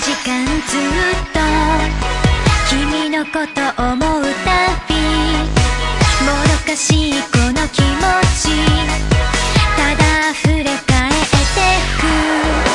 時間ずっと君のこと思うたびもどかしいこの気持ちただ溢れ返ってく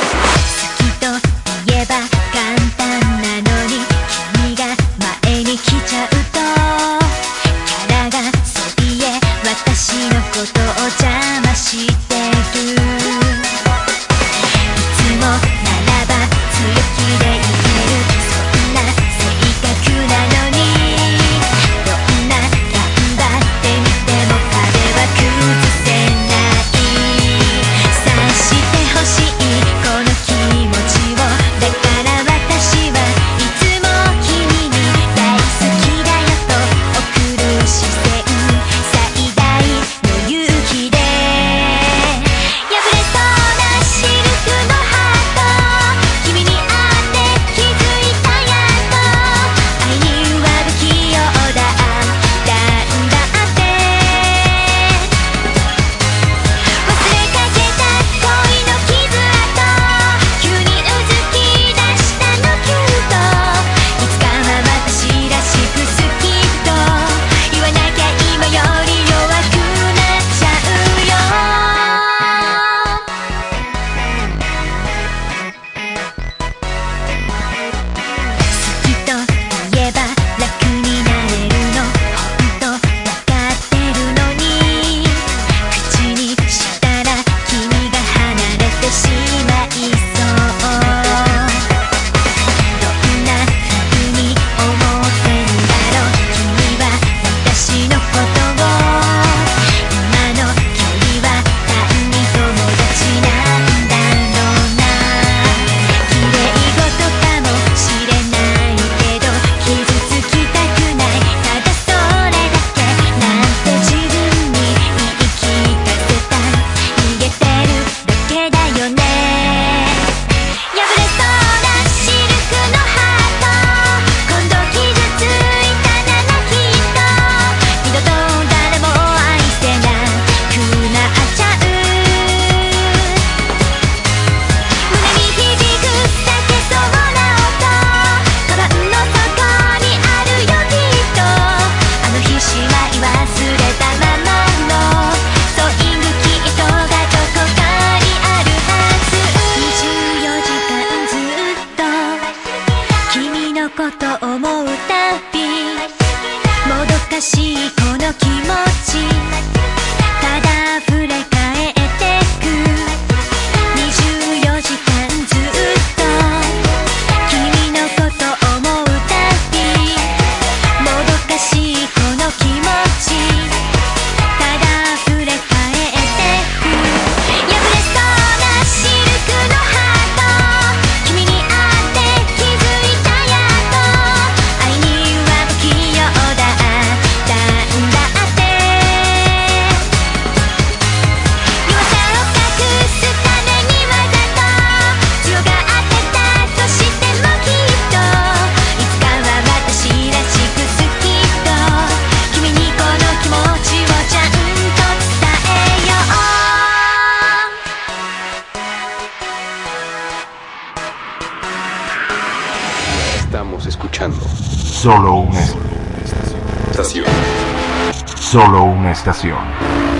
estación.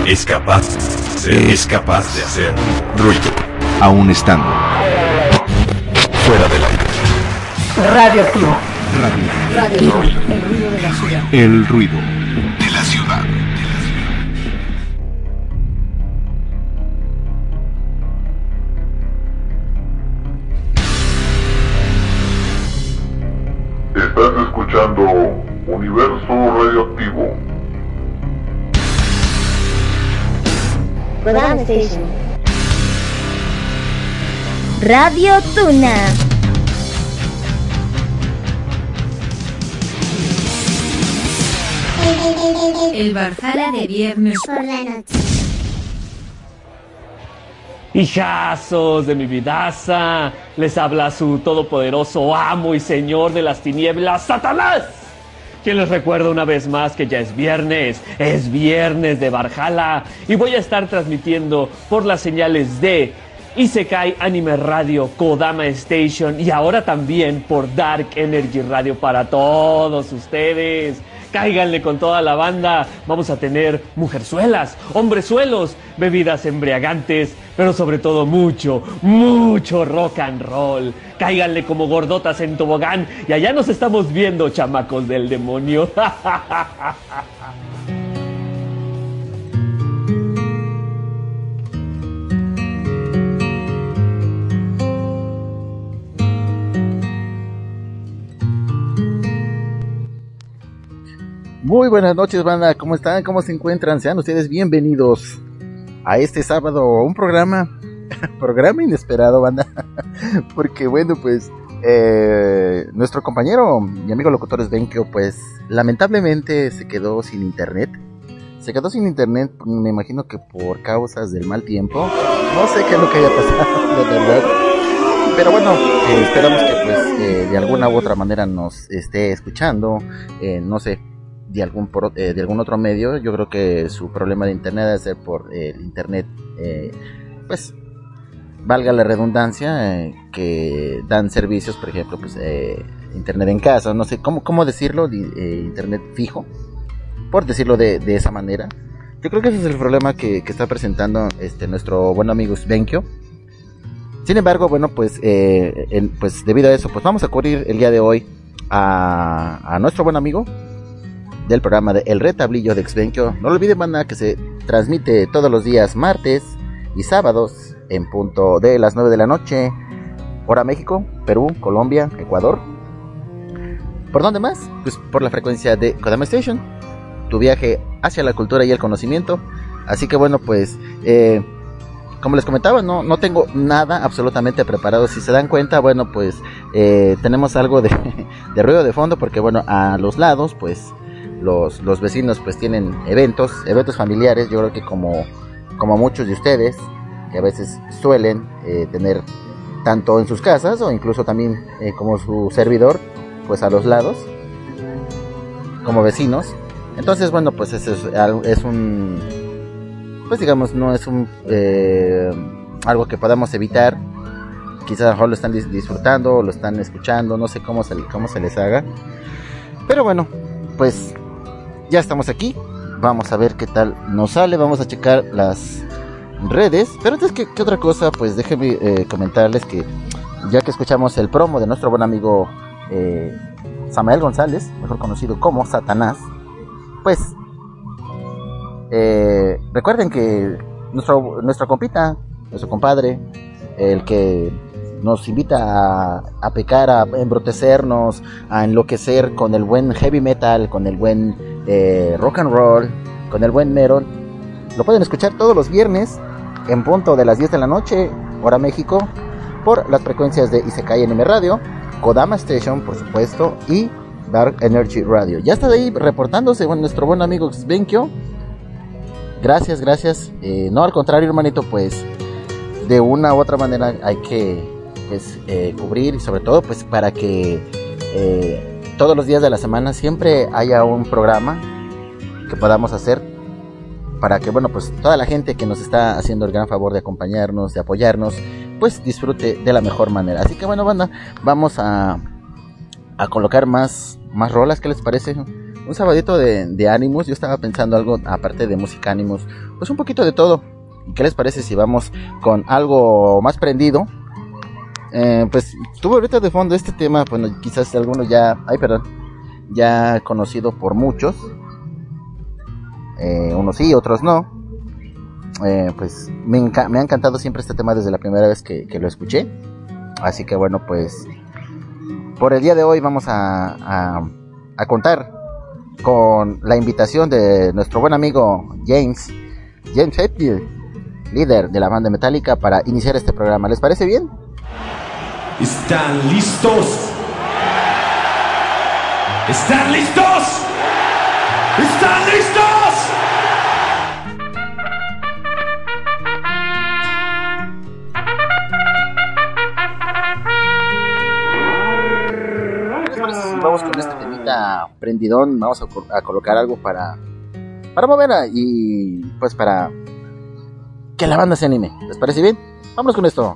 Es capaz, es capaz de hacer ruido. Aún estando fuera del aire. Radioactivo. Radio. Radio. El ruido de la ciudad. El ruido. Radio Tuna. El Barzala de viernes por la noche. Hijazos de mi vidaza, les habla su todopoderoso amo y señor de las tinieblas, Satanás. Quien les recuerda una vez más que ya es viernes, es viernes de Barjala y voy a estar transmitiendo por las señales de Isekai Anime Radio, Kodama Station y ahora también por Dark Energy Radio para todos ustedes. Cáiganle con toda la banda. Vamos a tener mujerzuelas, hombrezuelos, bebidas embriagantes, pero sobre todo mucho, mucho rock and roll. Cáiganle como gordotas en tobogán y allá nos estamos viendo, chamacos del demonio. Muy buenas noches, banda. ¿Cómo están? ¿Cómo se encuentran? Sean ustedes bienvenidos a este sábado, un programa, programa inesperado, banda. Porque bueno, pues eh, nuestro compañero y amigo locutor Svenkio, pues lamentablemente se quedó sin internet. Se quedó sin internet, me imagino que por causas del mal tiempo. No sé qué es lo que haya pasado, de verdad. Pero bueno, eh, esperamos que pues eh, de alguna u otra manera nos esté escuchando. Eh, no sé, de algún por- eh, de algún otro medio. Yo creo que su problema de internet debe ser por el internet, eh, pues valga la redundancia, eh, que dan servicios, por ejemplo, pues internet en casa, no sé cómo cómo decirlo, internet fijo, por decirlo de, esa manera. Yo creo que ese es el problema que, está presentando este nuestro buen amigo Svenkio. Sin embargo, bueno, pues, en- pues debido a eso, pues vamos a cubrir el día de hoy a, a nuestro buen amigo, del programa de El Retablillo de Exvenquio. No lo olviden, banda, que se transmite todos los días martes y sábados en punto de las 9 de la noche, hora México, Perú, Colombia, Ecuador. ¿Por dónde más? Pues por la frecuencia de Kodama Station, tu viaje hacia la cultura y el conocimiento. Así que bueno, pues, eh, como les comentaba, no, no tengo nada absolutamente preparado. Si se dan cuenta, bueno, pues eh, tenemos algo de, de ruido de fondo porque bueno, a los lados, pues los, los vecinos pues tienen eventos, eventos familiares, yo creo que como, como muchos de ustedes, que a veces suelen eh, tener tanto en sus casas o incluso también eh, como su servidor, pues a los lados, como vecinos. Entonces, bueno, pues eso es, es un, pues digamos, no es un, eh, algo que podamos evitar. Quizás a lo mejor lo están dis- disfrutando, lo están escuchando, no sé cómo se, cómo se les haga. Pero bueno, pues ya estamos aquí. Vamos a ver qué tal nos sale. Vamos a checar las redes. Pero antes que, otra cosa, pues déjenme eh, comentarles que ya que escuchamos el promo de nuestro buen amigo eh, Samael González, mejor conocido como Satanás, pues eh, recuerden que nuestro, nuestro compita, nuestro compadre, el que nos invita a, a pecar, a embrotecernos, a enloquecer con el buen heavy metal, con el buen rock and roll, con el buen metal. Lo pueden escuchar todos los viernes en punto de las 10 de la noche, hora México, por las frecuencias de Isekai Anime Radio, Kodama Station, por supuesto, y Dark Energy Radio. Ya está de ahí reportándose bueno, nuestro buen amigo Svenkio. Gracias, gracias. Eh, no, al contrario, hermanito, pues de una u otra manera hay que pues, eh, cubrir y sobre todo pues para que eh, todos los días de la semana siempre haya un programa que podamos hacer para que bueno pues toda la gente que nos está haciendo el gran favor de acompañarnos de apoyarnos pues disfrute de la mejor manera así que bueno banda vamos a, colocar más más rolas ¿qué les parece? un sabadito de, de ánimos yo estaba pensando algo aparte de música ánimos pues un poquito de todo ¿qué les parece si vamos con algo más prendido? Eh, pues tuve ahorita de fondo este tema, bueno, quizás algunos ya, ay, perdón, ya conocido por muchos, eh, unos sí, otros no. Eh, pues me, enca- me ha encantado siempre este tema desde la primera vez que, lo escuché. Así que bueno, pues por el día de hoy vamos a contar con la invitación de nuestro buen amigo James, James Hetfield, líder de la banda Metallica, para iniciar este programa. ¿Les parece bien? ¿Están listos? ¿Están listos? ¿Están listos? ¿Qué les parece si vamos con este temita prendidón? Vamos a, co- a colocar algo para para mover y pues para que la banda se anime. ¿Les parece bien? Vámonos con esto.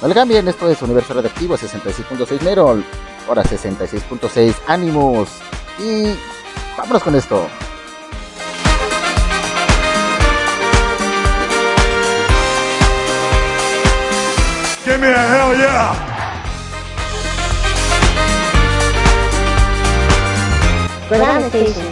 No le cambien, esto es Universo Radioactivo 66.6 Merol, ahora 66.6 Animus. Y vámonos con esto. Give me a hell yeah! Station.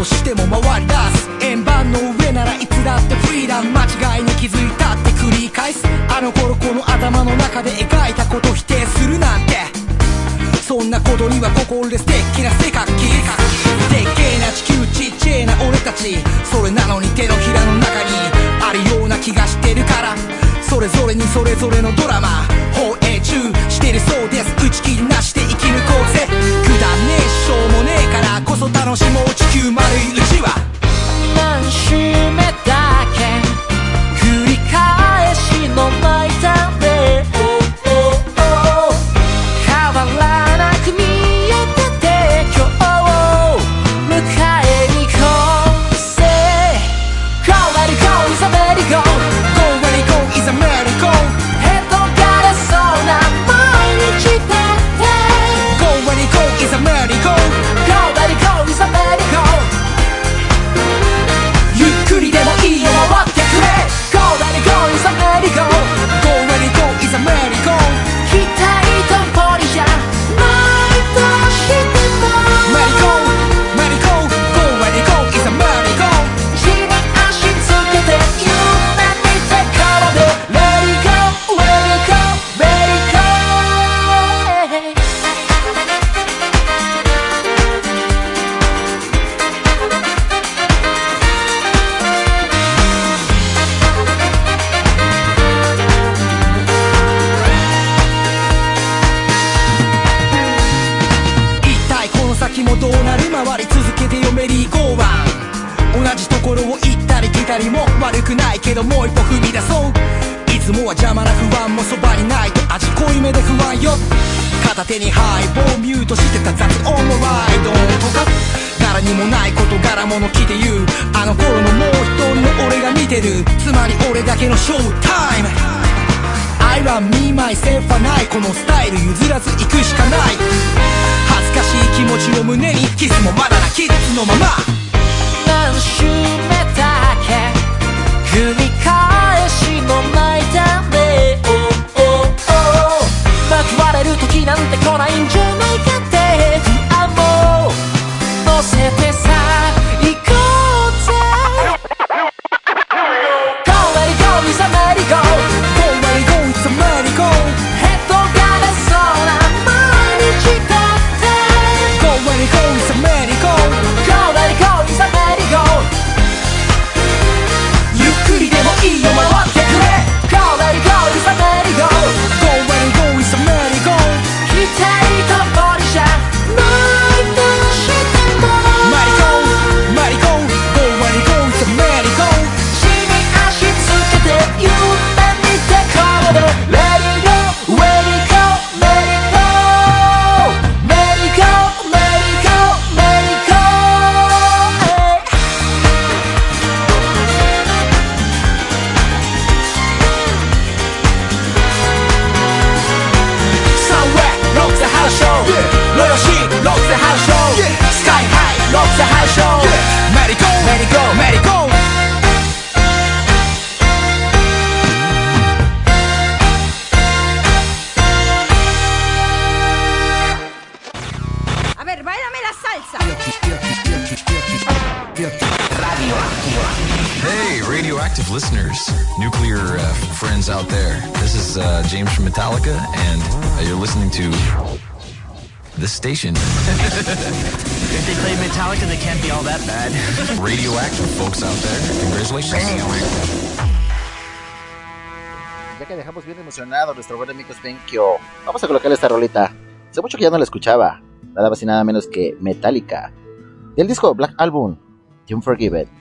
としても回り出す円盤の上ならいつだってフリーダム間違いに気づいたって繰り返す。あの頃この頭の中で描いたこと否定するなんて。そんなことには心で素敵な性格でっけえな地球ちっちゃいな俺たち。それなのに手のひらの中にあるような気がしてるから。それぞれにそれぞれのドラマ。放映中してるそうです。打ち切りなしで生き抜こうぜ。くだねえしょうもねえからこそ楽しもう。地球丸いうちは。何周目だ？も悪くないけどもう一歩踏み出そう。いつもは邪魔な不安もそばにないと味濃いめで不安よ。片手にハイボーミュートしてた雑音のライドとか柄にもないこと柄物着て言う。あの頃のもう一人の俺が見てる。つまり俺だけのショータイム。I love me myself はないこのスタイル譲らず行くしかない。恥ずかしい気持ちを胸にキスもまだなキッズのまま。何周目繰り返しの泣いたね Oh, oh, oh 報われる時なんて来ないんじゃないかって。Station. If they play Metallica, they can't be all that bad. radioactive folks out there. Congratulations. Ya que dejamos bien emocionado a nuestro buen amigo vamos a colocarle esta rolita. Hace mucho que ya no la escuchaba. Nada más y nada menos que Metallica. Del disco Black Album, The Unforgiven.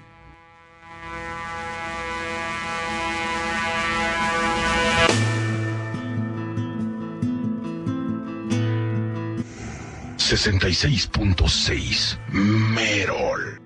66.6 Merol.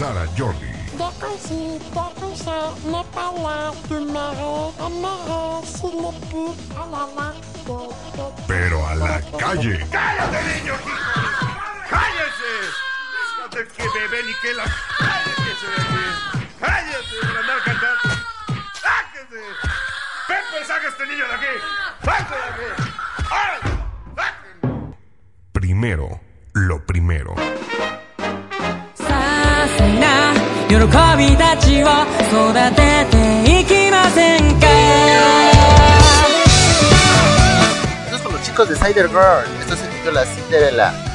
Sara Jordan. questo si intitola Cinderella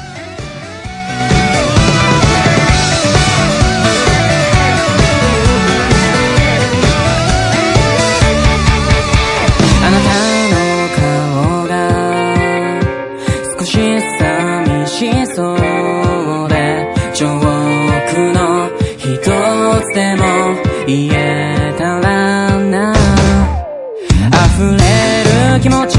気持ち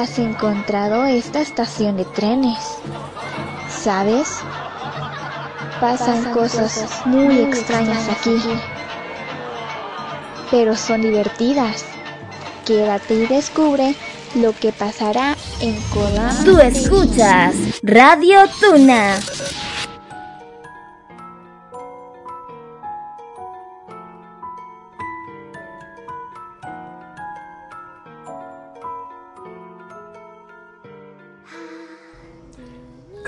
has encontrado esta estación de trenes. ¿Sabes? Pasan, cosas, muy extrañas, aquí. aquí. Pero son divertidas. Quédate y descubre lo que pasará en Colombia. Tú escuchas Radio Tuna.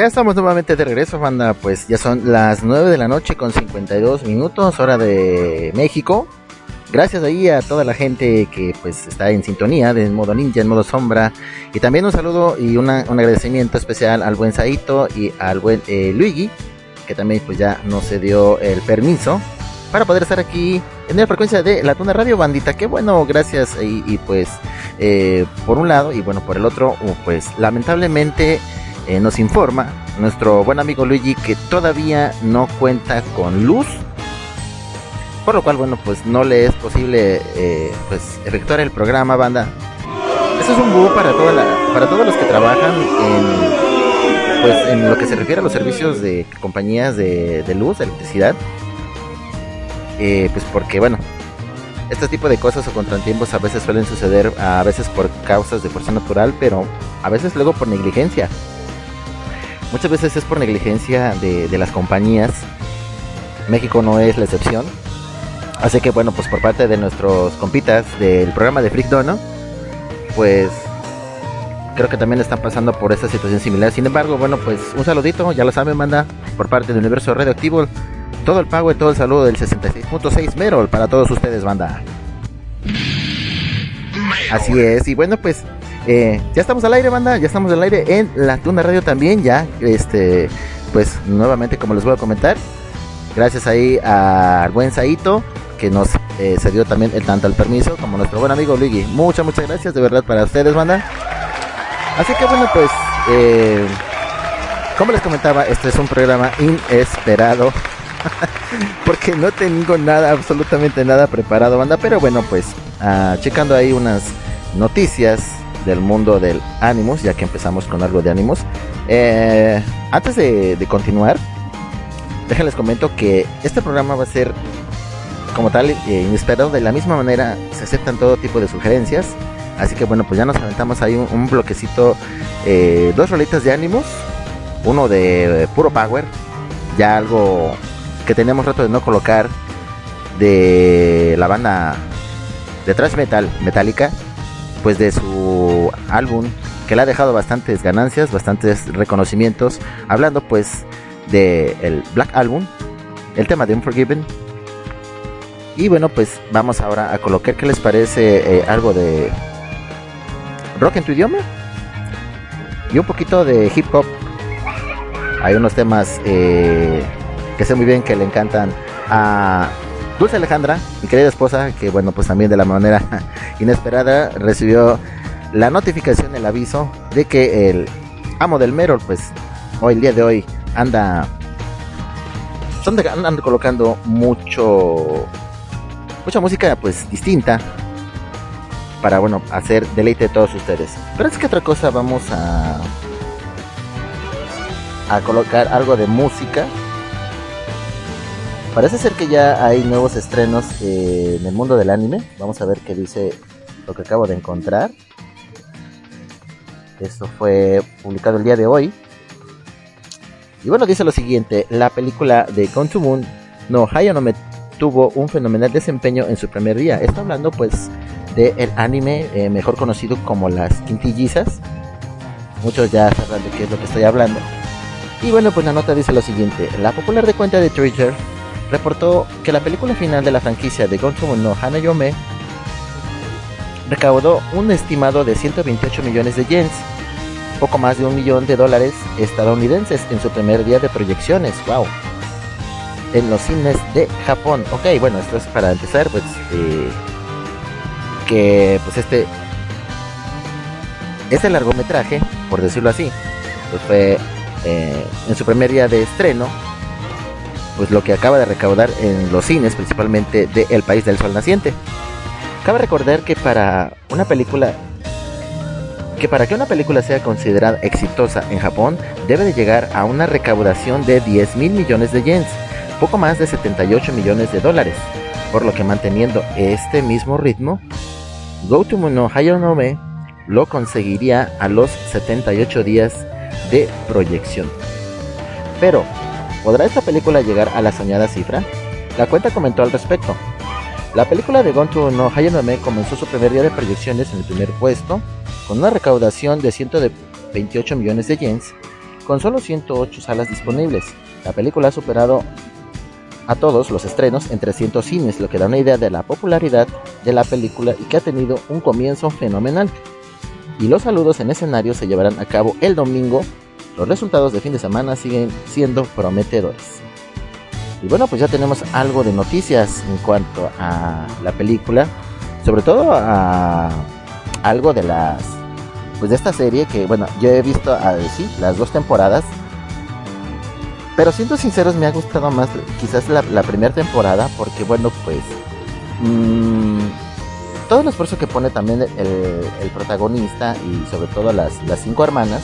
Ya estamos nuevamente de regreso, banda. Pues ya son las 9 de la noche con 52 minutos, hora de México. Gracias ahí a toda la gente que pues está en sintonía de modo ninja, en modo sombra. Y también un saludo y un agradecimiento especial al buen Saito y al buen eh, Luigi, que también pues ya nos se dio el permiso para poder estar aquí en la frecuencia de la Tuna Radio Bandita. Qué bueno, gracias. Y, y, pues eh, por un lado y bueno por el otro, uh, pues lamentablemente eh, nos informa nuestro buen amigo Luigi que todavía no cuenta con luz. Por lo cual, bueno, pues no le es posible eh, pues efectuar el programa, banda. Eso es un búho para toda la, para todos los que trabajan en pues en lo que se refiere a los servicios de compañías de, de luz, de electricidad. Eh, pues porque bueno, este tipo de cosas o contratiempos a veces suelen suceder, a veces por causas de fuerza natural, pero a veces luego por negligencia. Muchas veces es por negligencia de, de las compañías. México no es la excepción. Así que bueno, pues por parte de nuestros compitas del programa de Freak Dono, pues creo que también están pasando por esta situación similar. Sin embargo, bueno, pues un saludito, ya lo saben, manda por parte del universo radioactivo. Todo el pago y todo el saludo del 66.6 Merol para todos ustedes, banda. Así es, y bueno, pues eh, ya estamos al aire, banda, ya estamos al aire en la Tuna Radio también, ya, este, pues nuevamente como les voy a comentar, gracias ahí al buen Saito, que nos eh, cedió también el tanto el permiso, como nuestro buen amigo Luigi. Muchas, muchas gracias, de verdad, para ustedes, banda. Así que bueno, pues, eh, como les comentaba, este es un programa inesperado. Porque no tengo nada, absolutamente nada preparado, banda. Pero bueno, pues, ah, checando ahí unas noticias del mundo del Animus, ya que empezamos con algo de Animus. Eh, antes de, continuar, déjenles comento que este programa va a ser como tal eh, inesperado. De la misma manera, se aceptan todo tipo de sugerencias. Así que bueno, pues ya nos aventamos ahí un, bloquecito, eh, dos rolitas de Animus, uno de puro power, ya algo que tenemos rato de no colocar de la banda de thrash metal metálica pues de su álbum que le ha dejado bastantes ganancias bastantes reconocimientos hablando pues de el Black Album el tema de Unforgiven. Y bueno pues vamos ahora a colocar qué les parece eh, algo de rock en tu idioma y un poquito de hip hop. Hay unos temas eh, que sé muy bien que le encantan a Dulce Alejandra, mi querida esposa, que bueno, pues también de la manera inesperada recibió la notificación, el aviso de que el amo del Merol, pues hoy, el día de hoy, anda, colocando mucho, mucha música pues distinta para bueno, hacer deleite de todos ustedes. Pero es que otra cosa vamos a a colocar algo de música. Parece ser que ya hay nuevos estrenos eh, en el mundo del anime. Vamos a ver qué dice lo que acabo de encontrar. Esto fue publicado el día de hoy. Y bueno, dice lo siguiente: la película de Gone to Moon no Hayonome tuvo un fenomenal desempeño en su primer día. Está hablando pues del el anime eh, mejor conocido como las quintillizas. Muchos ya sabrán de qué es lo que estoy hablando. Y bueno, pues la nota dice lo siguiente. La popular de cuenta de Twitter reportó que la película final de la franquicia de Gonzo no Hanayome recaudó un estimado de 128 millones de yens, poco más de un millón de dólares estadounidenses en su primer día de proyecciones. ¡Wow! En los cines de Japón. Ok, bueno, esto es para empezar, pues eh, que pues este este largometraje, por decirlo así, pues fue eh, en su primer día de estreno, pues lo que acaba de recaudar en los cines, principalmente de El País del Sol Naciente. Cabe recordar que para una película que para que una película sea considerada exitosa en Japón debe de llegar a una recaudación de 10 mil millones de yens, poco más de 78 millones de dólares, por lo que manteniendo este mismo ritmo, Go to no Higher no Me lo conseguiría a los 78 días de proyección. Pero, ¿podrá esta película llegar a la soñada cifra? La cuenta comentó al respecto. La película de Gone to no Higher no Me comenzó su primer día de proyecciones en el primer puesto, con una recaudación de 128 millones de yens, con solo 108 salas disponibles. La película ha superado a todos los estrenos en 300 cines, lo que da una idea de la popularidad de la película y que ha tenido un comienzo fenomenal. Y los saludos en escenario se llevarán a cabo el domingo. Los resultados de fin de semana siguen siendo prometedores. Y bueno, pues ya tenemos algo de noticias en cuanto a la película, sobre todo a algo de las pues de esta serie que bueno, yo he visto a sí, las dos temporadas pero siendo sinceros, me ha gustado más quizás la, primera temporada, porque bueno, pues mmm, todo el esfuerzo que pone también el, protagonista y sobre todo las, cinco hermanas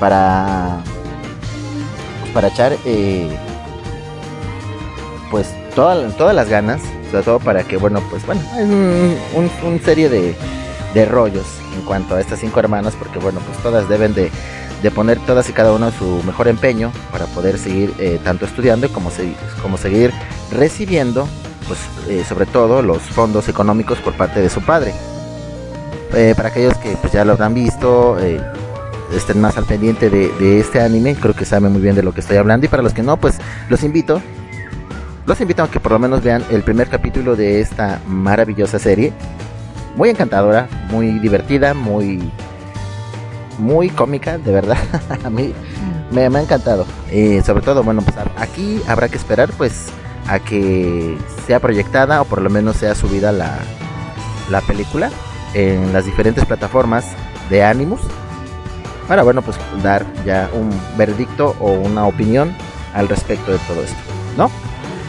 para para echar eh, pues todas todas las ganas, sobre todo para que bueno, pues bueno, hay un, serie de, de rollos en cuanto a estas cinco hermanas, porque bueno, pues todas deben de de poner todas y cada uno su mejor empeño para poder seguir eh, tanto estudiando como, como seguir recibiendo, pues eh, sobre todo los fondos económicos por parte de su padre. Para aquellos que pues, ya lo habrán visto, estén más al pendiente de, este anime, creo que saben muy bien de lo que estoy hablando. Y para los que no, pues los invito, los invito a que por lo menos vean el primer capítulo de esta maravillosa serie. Muy encantadora, muy divertida, muy muy cómica, de verdad. a mí me, ha encantado. y sobre todo, bueno, pues aquí habrá que esperar pues a que sea proyectada o por lo menos sea subida la, la película en las diferentes plataformas de Animus para bueno pues dar ya un veredicto o una opinión al respecto de todo esto, ¿no?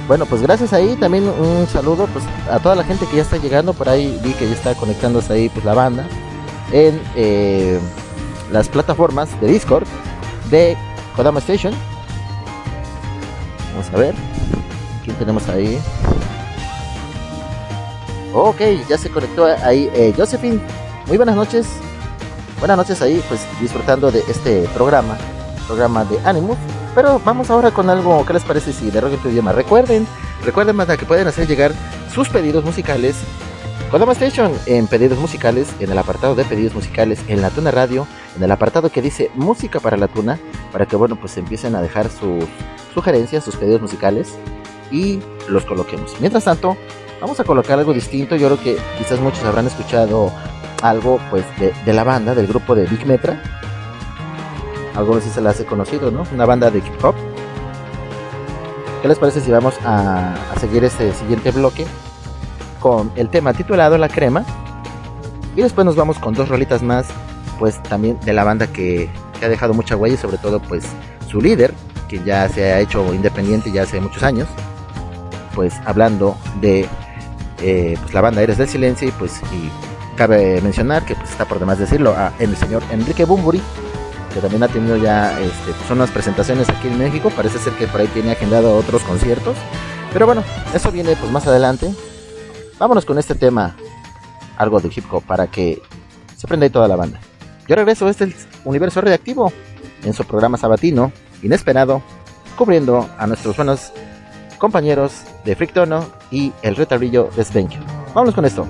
Bueno, pues gracias ahí, también un saludo pues a toda la gente que ya está llegando, por ahí vi que ya está conectándose ahí pues la banda en eh, las plataformas de Discord de Kodama Station. Vamos a ver. ¿Quién tenemos ahí? Ok, ya se conectó ahí eh, Josephine. Muy buenas noches. Buenas noches ahí, pues disfrutando de este programa, programa de Animus. Pero vamos ahora con algo, ¿qué les parece si de tu idioma? Recuerden, recuerden más que pueden hacer llegar sus pedidos musicales Kodama Station en pedidos musicales, en el apartado de pedidos musicales en la Tuna Radio, en el apartado que dice música para la Tuna, para que bueno pues empiecen a dejar sus sugerencias, sus pedidos musicales y los coloquemos. Mientras tanto, vamos a colocar algo distinto. Yo creo que quizás muchos habrán escuchado algo pues de, la banda, del grupo de Big Metra. Algunos sí se la hace conocido, ¿no? Una banda de hip hop. ¿Qué les parece si vamos a, a seguir este siguiente bloque? con el tema titulado La Crema. Y después nos vamos con dos rolitas más, pues también de la banda que, ha dejado mucha huella y sobre todo pues su líder, que ya se ha hecho independiente ya hace muchos años. Pues hablando de eh, pues, la banda Eres del Silencio y pues y cabe mencionar que pues, está por demás decirlo a el señor Enrique Bumburi que también ha tenido ya este, pues, unas presentaciones aquí en México parece ser que por ahí tiene agendado otros conciertos pero bueno eso viene pues más adelante vámonos con este tema, algo de hip hop, para que se prenda ahí toda la banda. Yo regreso, este universo reactivo, en su programa sabatino, inesperado, cubriendo a nuestros buenos compañeros de Frictono y el retardillo de Svenkio. Vámonos con esto.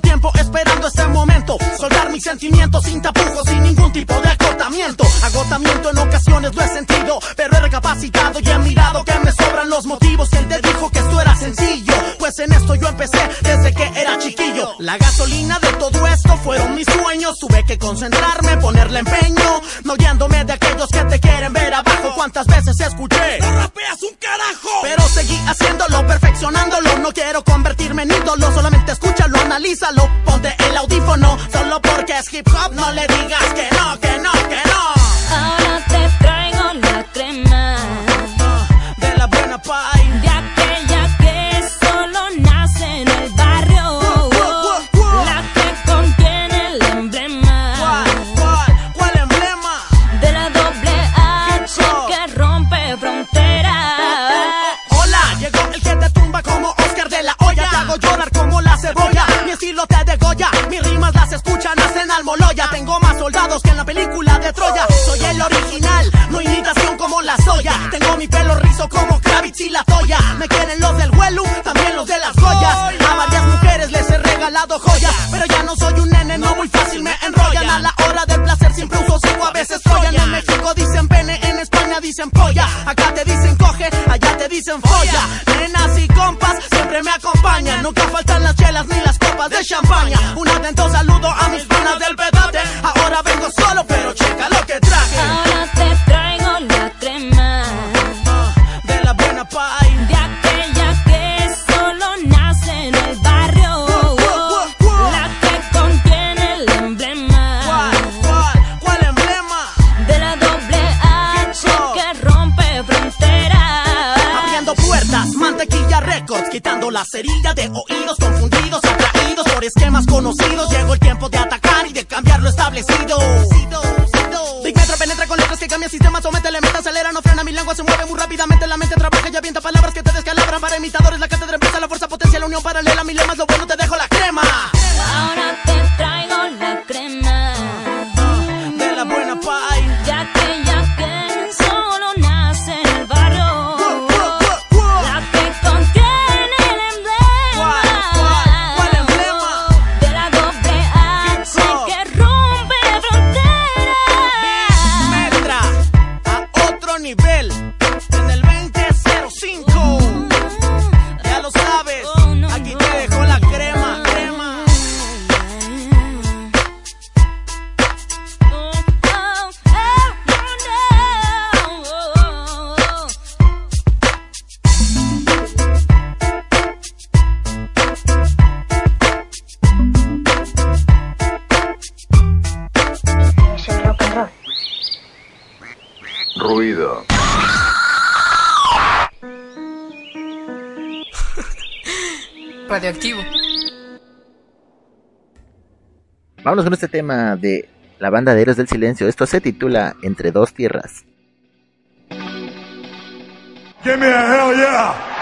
Tiempo esperando este momento. Soltar mis sentimientos sin tapujos, sin ningún tipo de acortamiento. Agotamiento en ocasiones lo he sentido, pero he recapacitado y he mirado que me sobran los motivos. ¿Quién te dijo que esto era sencillo? Pues en esto yo empecé desde que era chiquillo. La gasolina de todo esto fueron mis sueños. Tuve que concentrarme, ponerle empeño, no guiándome de aquellos que te quieren ver abajo. ¿Cuántas veces escuché? ¡No rapeas un carajo! Pero seguí haciéndolo, perfeccionándolo. No quiero convertirme en ídolo, solamente escúchalo, analízalo. Ponte el audífono, solo porque es hip hop. No le digas que estilo te degolla. Mis rimas las escuchan, hacen almoloya. Tengo más soldados que en la película de Troya. Soy el original, no imitación como la soya. Tengo mi pelo rizo como Kravitz y la Toya. Me quieren los del Huelu, también los de las joyas. A varias mujeres les he regalado joyas. Pero ya no soy un nene, no muy fácil me enrollan. A la hora del placer siempre uso cinco, a veces Troyan. En México dicen pene, en España dicen polla. Acá te dicen coge, allá te dicen folla. Nenas y compas me acompañan. Nunca faltan las chelas ni las copas de champaña. Un atento saludo a mis panas del pedate. Ahora vengo solo, pero cerilla de Vámonos con este tema de la banda de Héroes del Silencio. Esto se titula Entre dos tierras. Give a hell!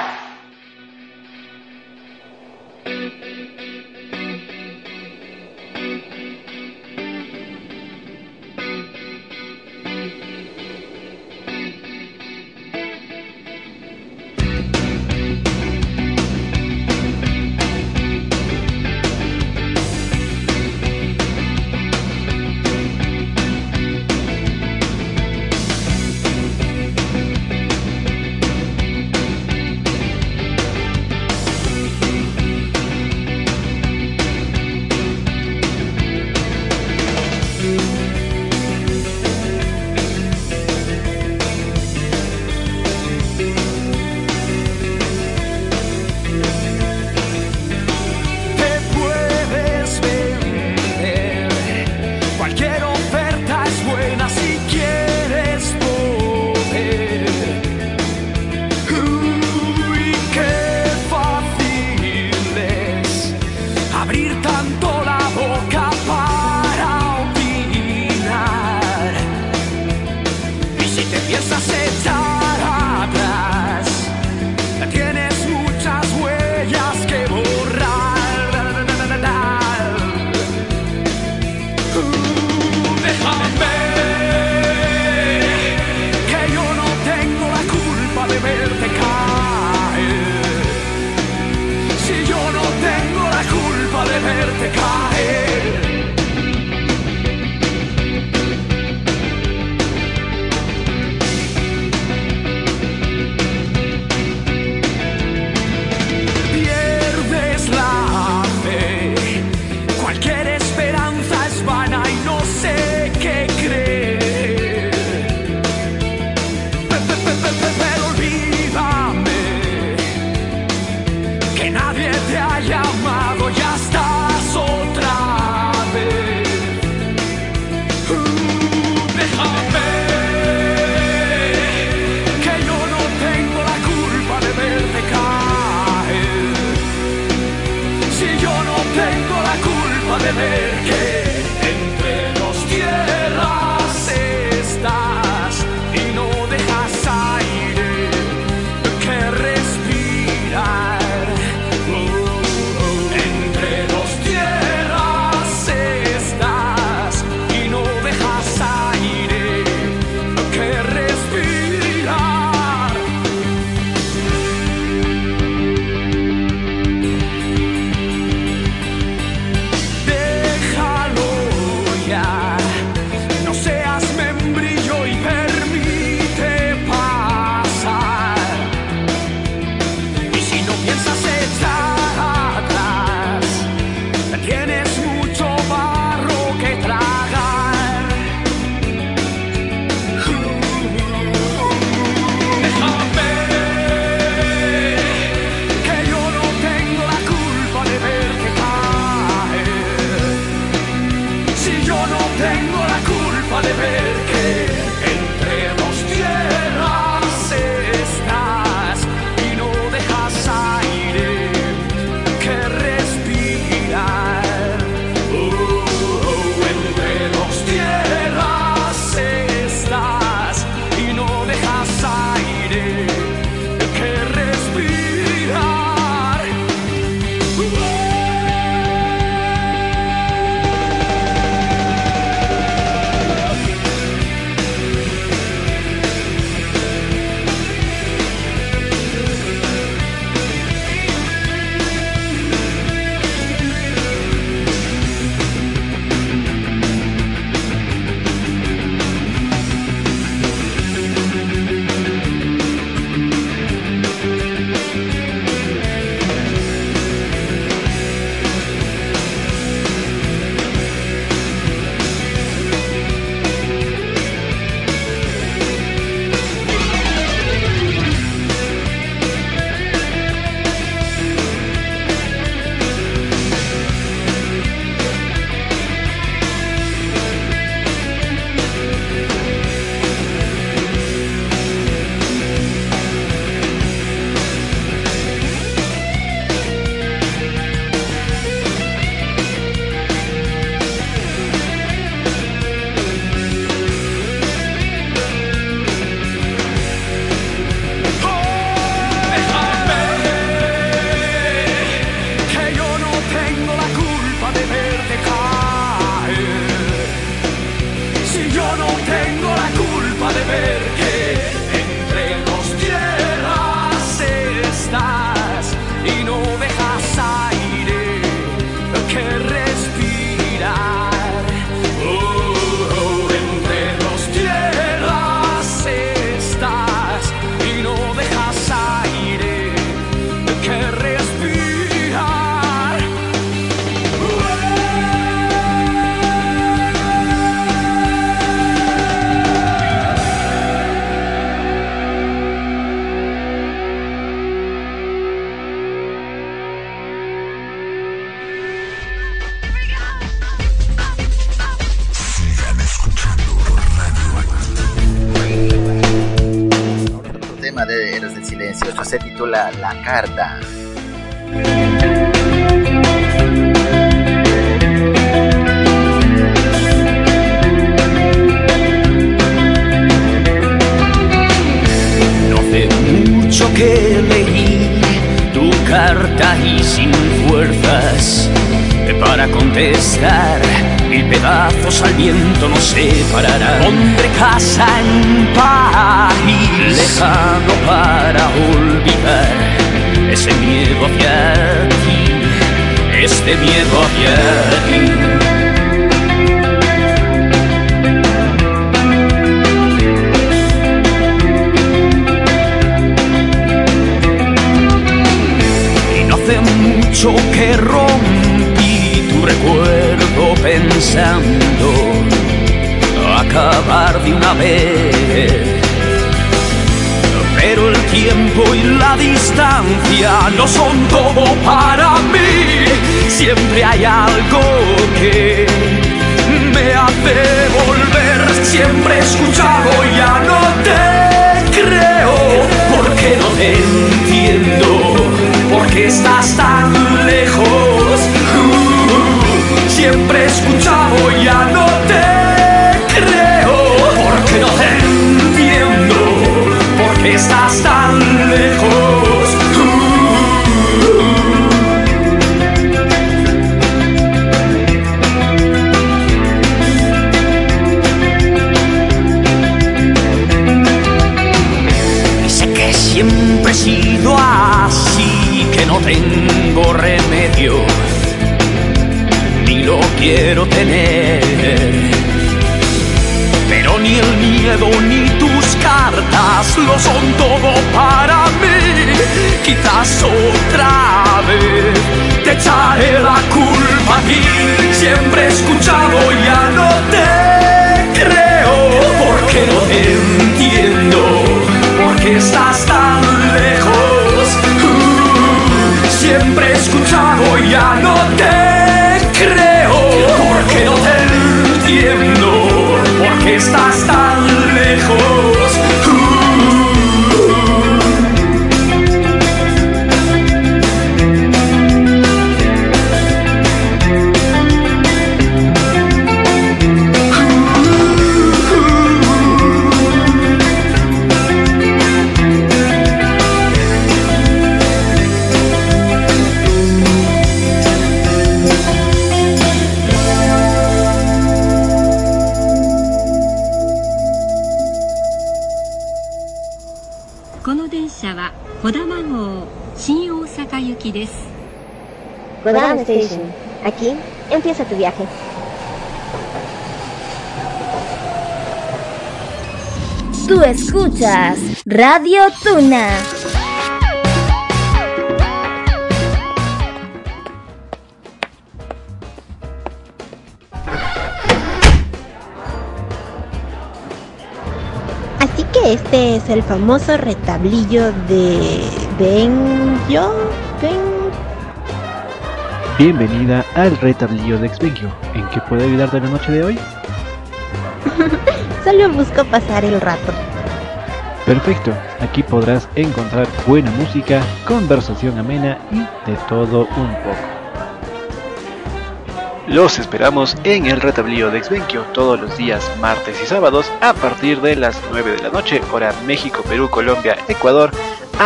Lejos. Sé que siempre he sido así, que no tengo remedio, ni lo quiero tener. Pero ni el miedo ni cartas lo son todo para mí. Quizás otra vez te echaré la culpa a ti. Siempre he escuchado, ya no te creo, porque no te entiendo, porque estás tan lejos. Uh, siempre he escuchado, ya no te creo, porque no te entiendo, porque estás tan lejos. Godam Station. Aquí empieza tu viaje. Tú escuchas Radio Tuna. Así que este es el famoso retablillo de Benjo. Ben... Bienvenida al retablillo de Exvengio. ¿En qué puedo ayudarte la noche de hoy? Solo busco pasar el rato. Perfecto, aquí podrás encontrar buena música, conversación amena y de todo un poco. Los esperamos en el retablillo de Exvenquio todos los días martes y sábados a partir de las 9 de la noche, hora México, Perú, Colombia, Ecuador,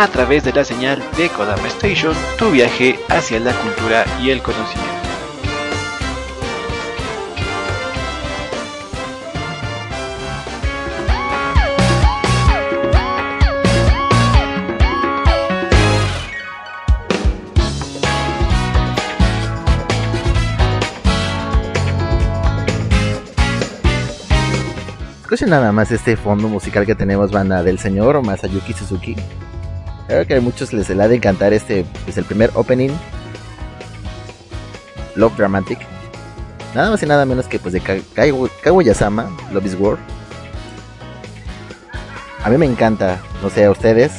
a través de la señal de Kodama Station, tu viaje hacia la cultura y el conocimiento. Escuchen nada más este fondo musical que tenemos, banda del señor Masayuki Suzuki. Creo que a muchos les ha de encantar este, pues el primer opening. Love Dramatic. Nada más y nada menos que pues de Kaguya-sama, Love is War. A mí me encanta, no sé a ustedes,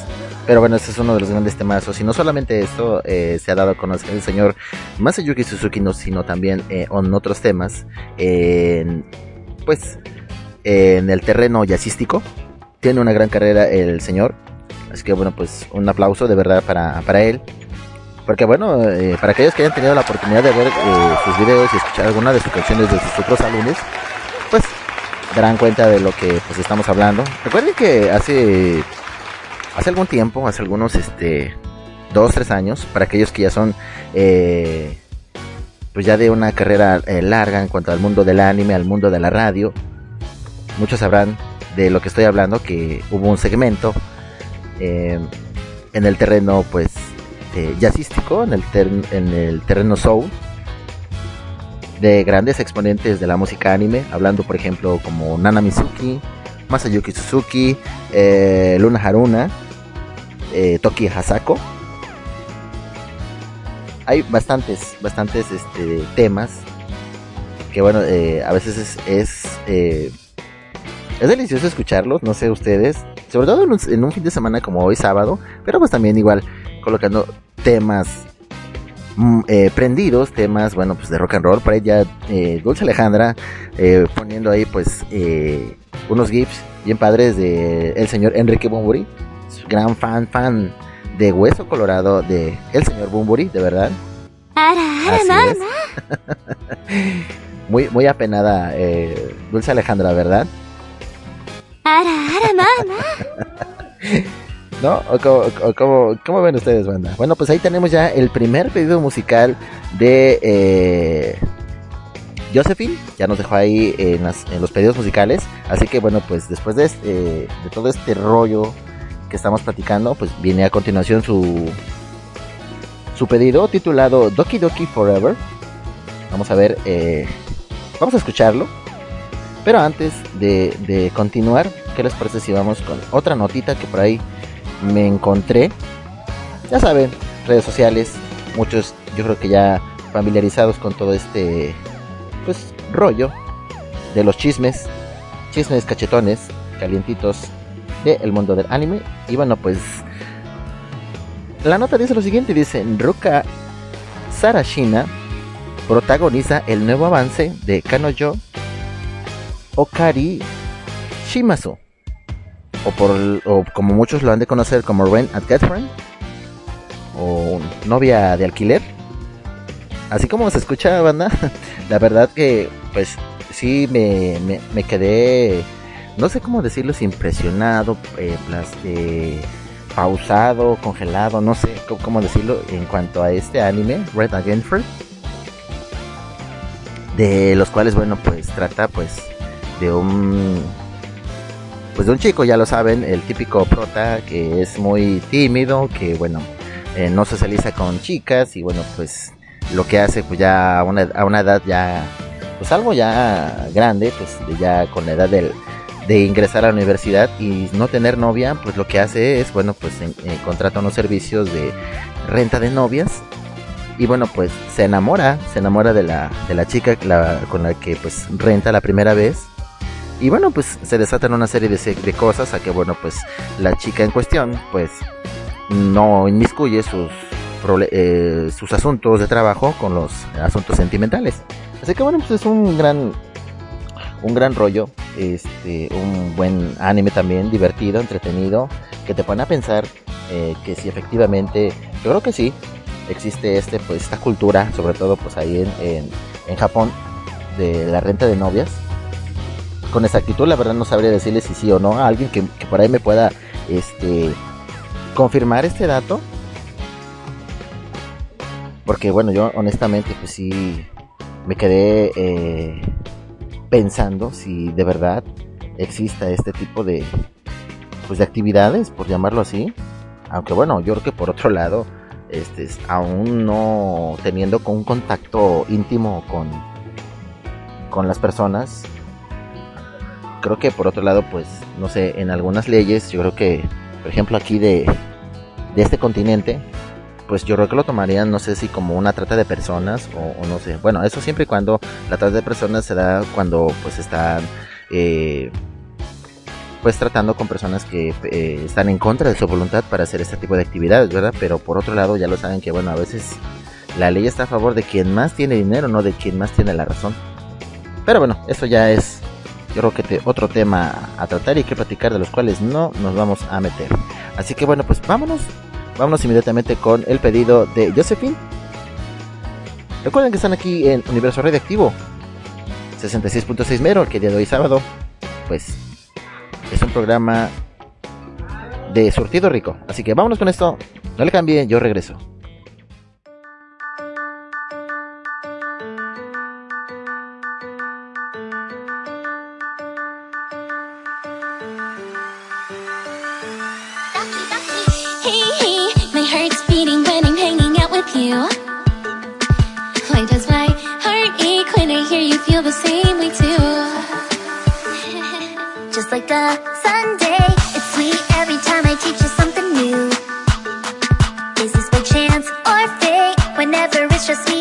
pero bueno, este es uno de los grandes temazos. Y no solamente esto eh, se ha dado a conocer el señor Masayuki Suzuki, no, sino también eh, en otros temas. Pues en el terreno jazzístico. Tiene una gran carrera el señor. Así que bueno, pues un aplauso de verdad para, para él. Porque bueno, eh, para aquellos que hayan tenido la oportunidad de ver eh, sus videos y escuchar alguna de sus canciones de sus otros álbumes, pues darán cuenta de lo que pues estamos hablando. Recuerden que hace hace algún tiempo, hace algunos este dos tres años, para aquellos que ya son eh, pues ya de una carrera eh, larga en cuanto al mundo del anime, al mundo de la radio, muchos sabrán de lo que estoy hablando, que hubo un segmento eh, en el terreno pues eh, jazzístico, en el, en el terreno soul, de grandes exponentes de la música anime, hablando por ejemplo como Nana Mizuki, Masayuki Suzuki, eh, Luna Haruna, eh, Toki Hasako. Hay bastantes, bastantes este, temas que bueno, eh, a veces es, es delicioso escucharlos, no sé ustedes, sobre todo en un, fin de semana como hoy sábado, pero pues también igual colocando temas mm, eh, prendidos, temas, bueno, pues de rock and roll. Por ahí ya eh, Dulce Alejandra eh, poniendo ahí, pues, eh, unos gifs bien padres de el señor Enrique Bumburi, gran fan, fan de Hueso Colorado de el señor Bumburi, de verdad. Así es. muy, muy apenada Dulce Alejandra, ¿verdad? Ara, ara, mamá. ¿No? ¿O cómo, cómo, cómo, ven ustedes, banda? Bueno, pues ahí tenemos ya el primer pedido musical de eh, Josephine. Ya nos dejó ahí en, las, los pedidos musicales. Así que bueno, pues después de, este, de todo este rollo que estamos platicando, pues viene a continuación su, su pedido titulado Doki Doki Forever. Vamos a ver, eh, vamos a escucharlo. Pero antes de, continuar, ¿qué les parece si vamos con otra notita que por ahí me encontré? Ya saben, redes sociales, muchos yo creo que ya familiarizados con todo este pues rollo de los chismes, chismes cachetones, calientitos del mundo del anime. Y bueno, pues la nota dice lo siguiente, dice Ruka Sarashina protagoniza el nuevo avance de Kanojo Okari Shimazu. O, por, o como muchos lo han de conocer como Ren at Catherine. O novia de alquiler. Así como se escucha, banda. La verdad que, pues, sí me, me, me quedé. No sé cómo decirlo, si impresionado, eh, eh, pausado, congelado, no sé cómo, decirlo en cuanto a este anime, Red Again First de los cuales bueno pues trata pues de un pues de un chico ya lo saben el típico prota que es muy tímido que bueno eh, no socializa con chicas y bueno pues lo que hace pues ya a una, a una edad ya pues algo ya grande pues ya con la edad del de ingresar a la universidad y no tener novia pues lo que hace es bueno pues eh, contrata unos servicios de renta de novias y bueno pues se enamora se enamora de la de la chica la- con la que pues renta la primera vez y bueno pues se desatan una serie de, de cosas a que bueno pues la chica en cuestión pues no inmiscuye sus eh, sus asuntos de trabajo con los asuntos sentimentales. Así que bueno pues es un gran un gran rollo este un buen anime también divertido entretenido que te pone a pensar eh, que si efectivamente yo creo que sí existe este pues esta cultura sobre todo pues ahí en, en Japón de la renta de novias con exactitud la verdad no sabría decirle si sí o no. A alguien que, por ahí me pueda este confirmar este dato. Porque bueno yo honestamente pues sí me quedé eh, pensando si de verdad exista este tipo de pues de actividades por llamarlo así. Aunque bueno yo creo que por otro lado este es- aún no teniendo un contacto íntimo con con las personas creo que por otro lado pues no sé en algunas leyes yo creo que por ejemplo aquí de de este continente pues yo creo que lo tomarían no sé si como una trata de personas o, o no sé bueno eso siempre y cuando la trata de personas se da cuando pues están eh, pues tratando con personas que eh, están en contra de su voluntad para hacer este tipo de actividades, ¿verdad? Pero por otro lado ya lo saben que, bueno, a veces la ley está a favor de quien más tiene dinero, no de quien más tiene la razón. Pero bueno, eso ya es, creo que otro tema a tratar y que platicar de los cuales no nos vamos a meter. Así que bueno, pues vámonos, vámonos inmediatamente con el pedido de Josephine. Recuerden que están aquí en Universo Radioactivo 66.6 Mero, que día de hoy sábado, pues es un programa de surtido rico. Así que vámonos con esto, no le cambien, yo regreso. you Why does my heart ache when I hear you feel the same way too? Just like a Sunday, it's sweet every time I teach you something new Is this by chance or fate? Whenever it's just me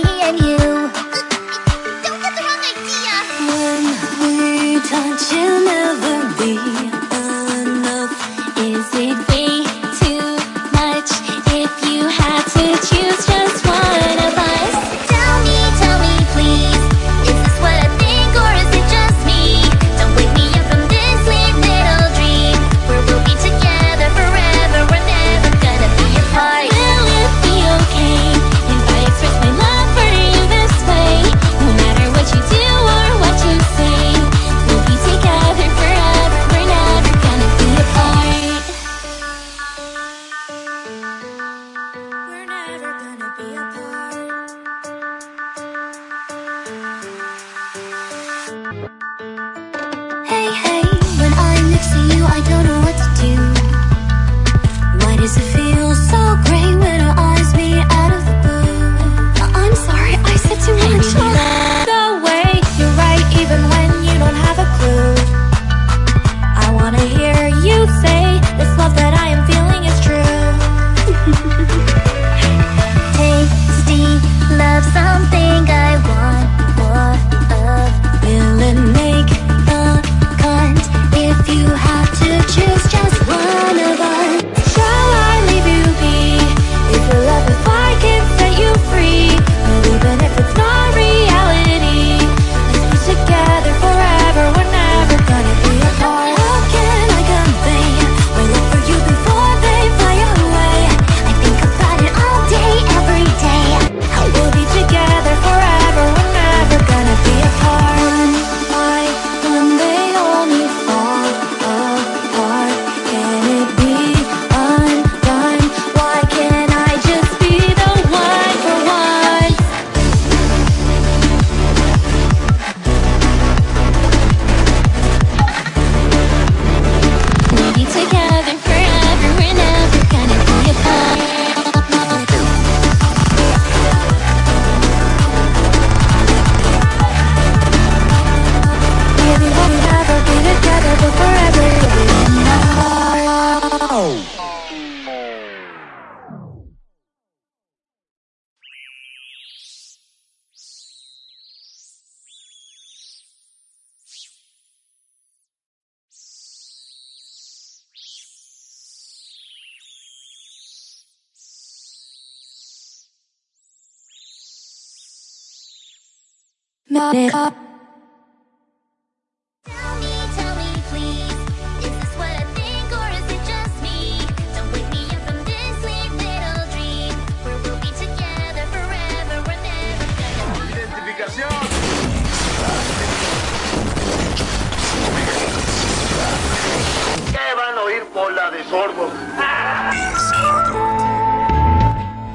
sordos.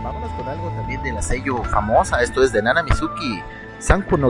Vámonos con algo también de la sello famosa, esto es de Nana Mizuki, Sanku no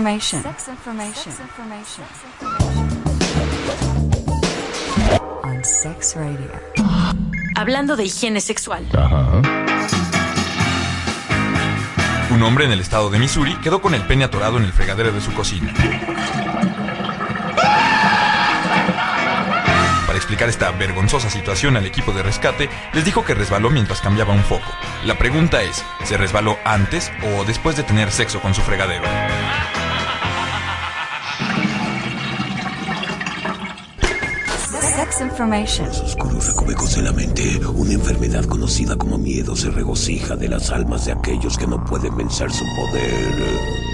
information. Sex information. Sex information. On Sex Radio. Hablando de higiene sexual. Un hombre en el estado de Missouri quedó con el pene atorado en el fregadero de su cocina. Para explicar esta vergonzosa situación al equipo de rescate, les dijo que resbaló mientras cambiaba un foco. La pregunta es, ¿se resbaló antes o después de tener sexo con su fregadero? Oscuros recovecos de la mente, una enfermedad conocida como miedo se regocija de las almas de aquellos que no pueden vencer su poder.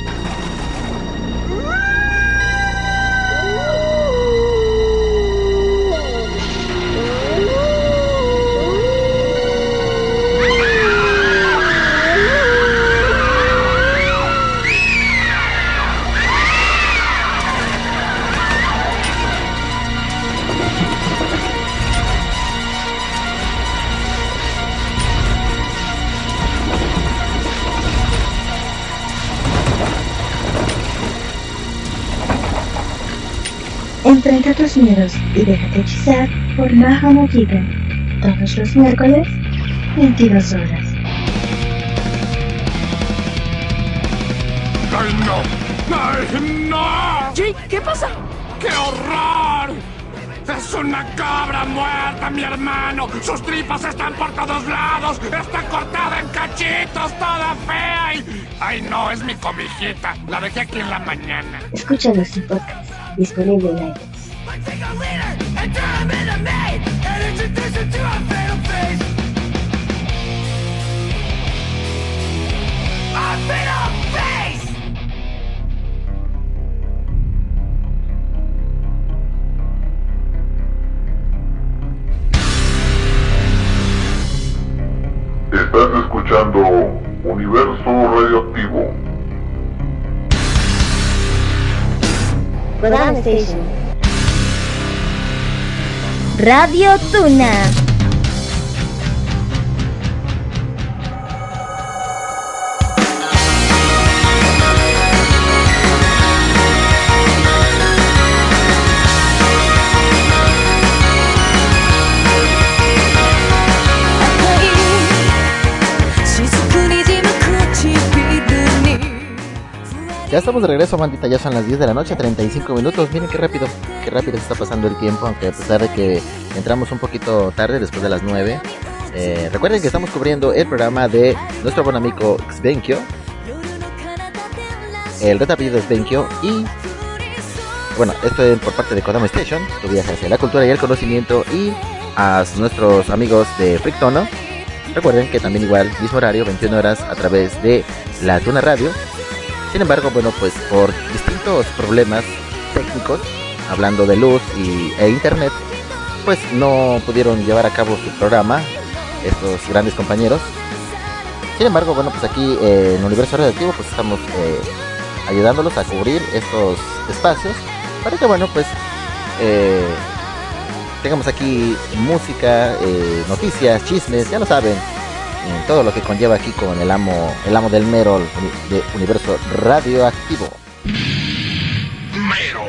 Enfrenta tus miedos y déjate hechizar por Naha Mojita. Todos los miércoles, 22 horas. ¡Ay, no! ¡Ay, no! Jake, ¿qué pasa? ¡Qué horror! ¡Es una cabra muerta, mi hermano! ¡Sus tripas están por todos lados! ¡Está cortada en cachitos, toda fea! Y... ¡Ay, no! Es mi cobijita. La dejé aquí en la mañana. Escucha nuestro podcast disponible en iTunes. Estás escuchando Universo Radio Tuna. Ya estamos de regreso, bandita. Ya son las 10 de la noche, 35 minutos. Miren qué rápido, qué rápido está pasando el tiempo. Aunque a pesar de que entramos un poquito tarde, después de las 9. eh, recuerden que estamos cubriendo el programa de nuestro buen amigo Xbenkyo. El retapillo de Xbenkyo. Y bueno, esto es por parte de Kodama Station. Tu viaje hacia la cultura y el conocimiento. Y a nuestros amigos de Frictono. Recuerden que también igual, mismo horario, 21 horas a través de la Tuna Radio. Sin embargo, bueno, pues por distintos problemas técnicos, hablando de luz y, e internet, pues no pudieron llevar a cabo su programa, estos grandes compañeros. Sin embargo, bueno, pues aquí eh, en Universo Radioactivo, pues estamos eh, ayudándolos a cubrir estos espacios para que, bueno, pues eh, tengamos aquí música, eh, noticias, chismes, ya lo saben, todo lo que conlleva aquí con el amo, el amo del Merol de Universo Radioactivo.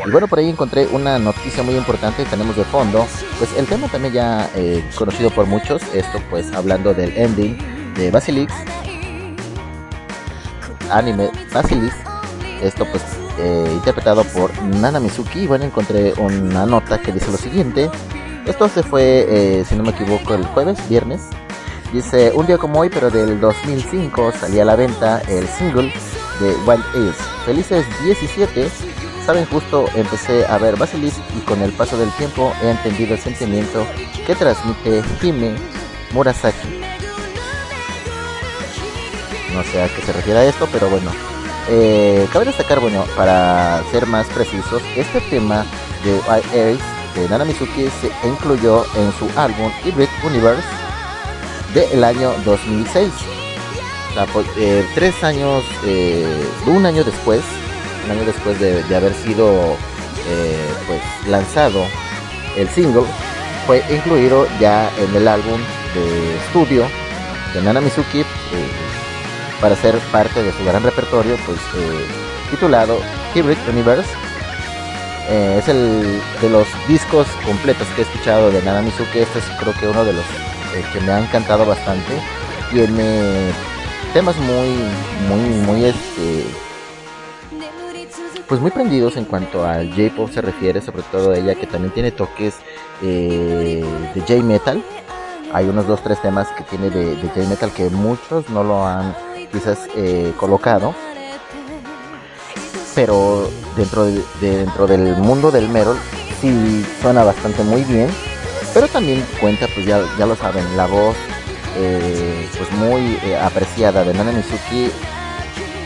Y bueno, por ahí encontré una noticia muy importante, tenemos de fondo, pues el tema también ya eh, conocido por muchos, esto pues hablando del ending de Basilix, anime Basilix, esto pues eh, interpretado por Nana Mizuki, y bueno, encontré una nota que dice lo siguiente, Esto se fue, eh, si no me equivoco, el jueves, viernes. Dice, un día como hoy, pero del 2005, salía a la venta el single de Wild Ace. Felices 17. Saben, justo empecé a ver Basilisk y con el paso del tiempo he entendido el sentimiento que transmite Hime Murasaki. No sé a qué se refiere a esto, pero bueno. Eh, cabe destacar, bueno, para ser más precisos, este tema de Wild Ace de Nana Mizuki se incluyó en su álbum Hybrid Universe del año 2006. O sea, pues, eh, tres años, eh, un año después, un año después de, haber sido eh, pues lanzado el single, fue incluido ya en el álbum de estudio de Nana Mizuki para ser parte de su gran repertorio, pues titulado Hybrid Universe. Es el de los discos completos que he escuchado de Nana Mizuki. Este es creo que uno de los eh, que me ha encantado bastante. Tiene temas muy, muy, muy este pues muy prendidos en cuanto al J-pop se refiere, sobre todo ella que también tiene toques eh, de J-metal. Hay unos dos, tres temas que tiene de, J-metal que muchos no lo han quizás eh, colocado. Pero dentro, de, de- dentro del mundo del metal sí suena bastante muy bien. Pero también cuenta, pues ya, ya lo saben, la voz eh, pues muy eh, apreciada de Nana Mizuki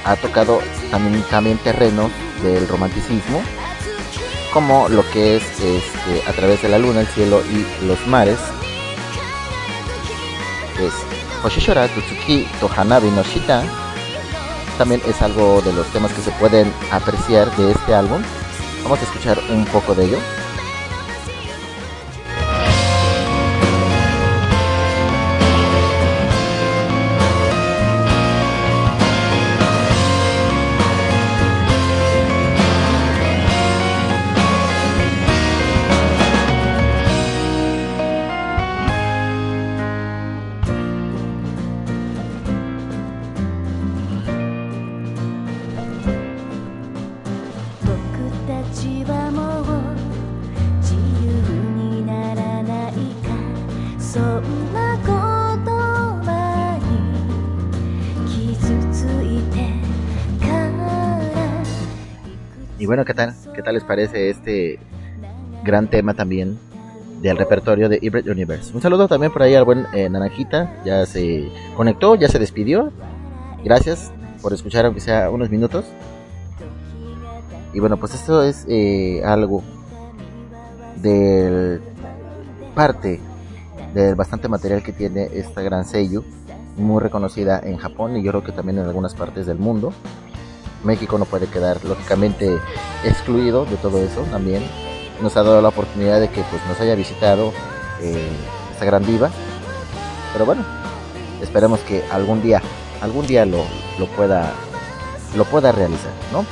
ha tocado también, también terrenos del romanticismo, como lo que es este, a través de la luna, el cielo y los mares. Es Hoshishora Tutsuki to Hanabi no Shita. También es algo de los temas que se pueden apreciar de este álbum. Vamos a escuchar un poco de ello. ¿Qué tal? ¿Qué tal les parece este gran tema también del repertorio de Hybrid Universe? Un saludo también por ahí al buen eh, Naranjita, ya se conectó, ya se despidió. Gracias por escuchar aunque sea unos minutos. Y bueno, pues esto es eh, algo del parte del bastante material que tiene esta gran Seiyu, muy reconocida en Japón y yo creo que también en algunas partes del mundo. México no puede quedar lógicamente excluido de todo eso también. Nos ha dado la oportunidad de que pues nos haya visitado eh, esta gran diva. Pero bueno, esperemos que algún día, algún día lo, lo pueda lo pueda realizar, ¿no?